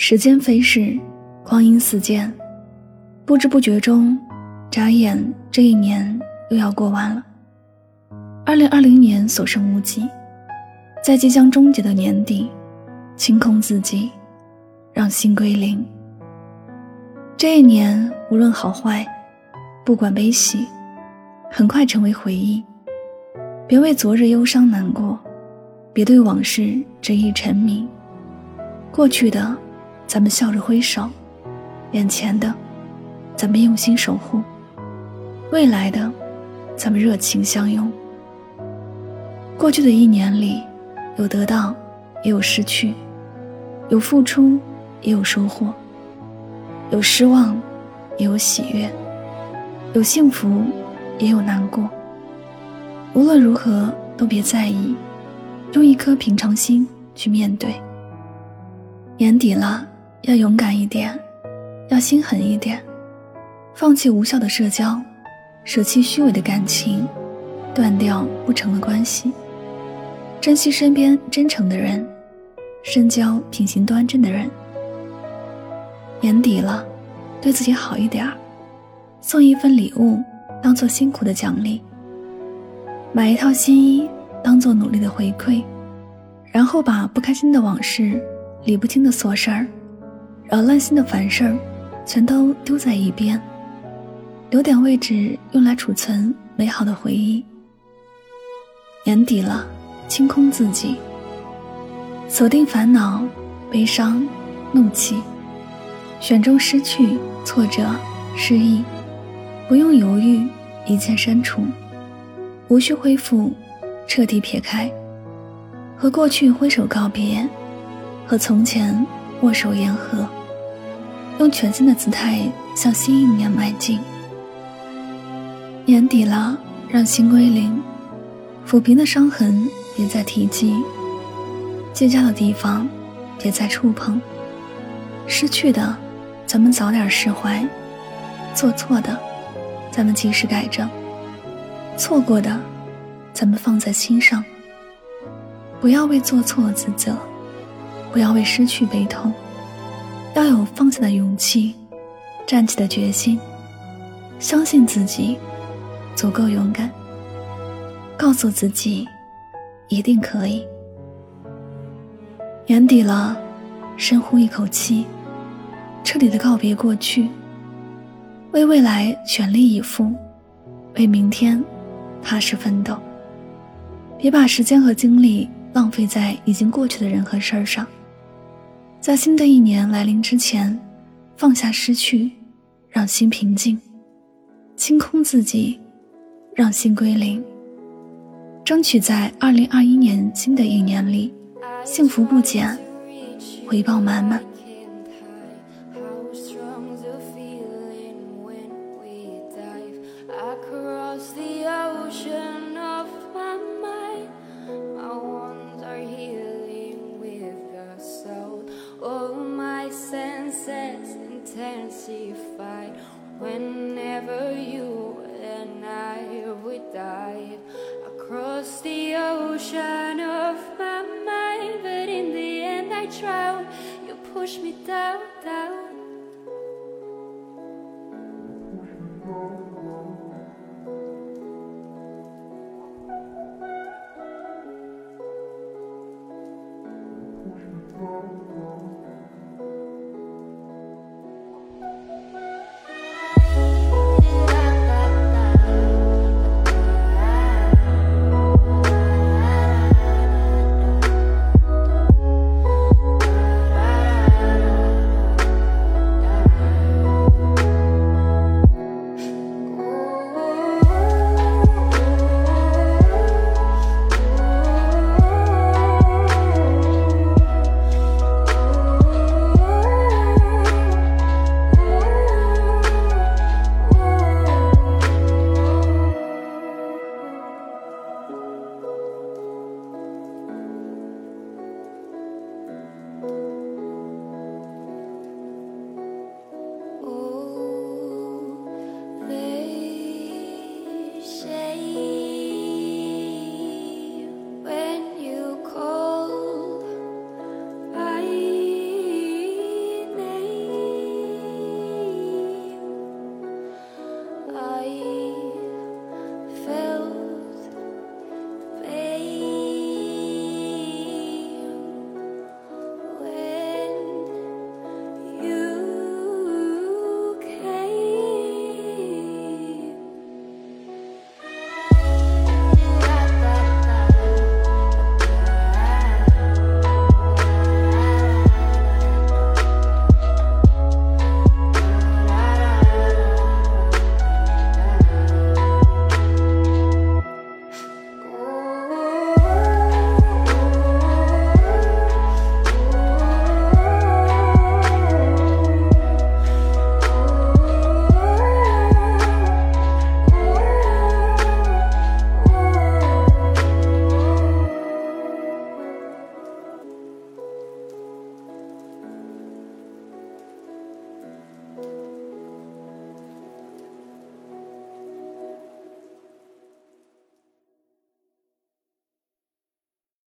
时间飞逝，光阴似箭，不知不觉中，眨眼这一年又要过完了。二零二零年所剩无几，在即将终结的年底，清空自己，让心归零。这一年无论好坏，不管悲喜，很快成为回忆。别为昨日忧伤难过。别对往事执意沉迷，过去的，咱们笑着挥手；眼前的，咱们用心守护；未来的，咱们热情相拥。过去的一年里，有得到，也有失去；有付出，也有收获；有失望，也有喜悦；有幸福，也有难过。无论如何，都别在意。用一颗平常心去面对。年底了，要勇敢一点，要心狠一点，放弃无效的社交，舍弃虚伪的感情，断掉不成的关系，珍惜身边真诚的人，深交品行端正的人。年底了，对自己好一点儿，送一份礼物当做辛苦的奖励，买一套新衣。当做努力的回馈，然后把不开心的往事、理不清的琐事儿、扰乱心的烦事儿，全都丢在一边，留点位置用来储存美好的回忆。年底了，清空自己，锁定烦恼、悲伤、怒气，选中失去、挫折、失意，不用犹豫，一键删除，无需恢复。彻底撇开，和过去挥手告别，和从前握手言和，用全新的姿态向新一年迈进。年底了，让心归零，抚平的伤痕别再提及，结痂的地方别再触碰，失去的咱们早点释怀，做错的咱们及时改正，错过的。咱们放在心上，不要为做错自责，不要为失去悲痛，要有放下的勇气，站起的决心，相信自己足够勇敢，告诉自己一定可以。年底了，深呼一口气，彻底的告别过去，为未来全力以赴，为明天踏实奋斗。别把时间和精力浪费在已经过去的人和事儿上，在新的一年来临之前，放下失去，让心平静，清空自己，让心归零，争取在二零二一年新的一年里，幸福不减，回报满满。Ocean of my mind. But in the end, I drown. You push me down, down. Down.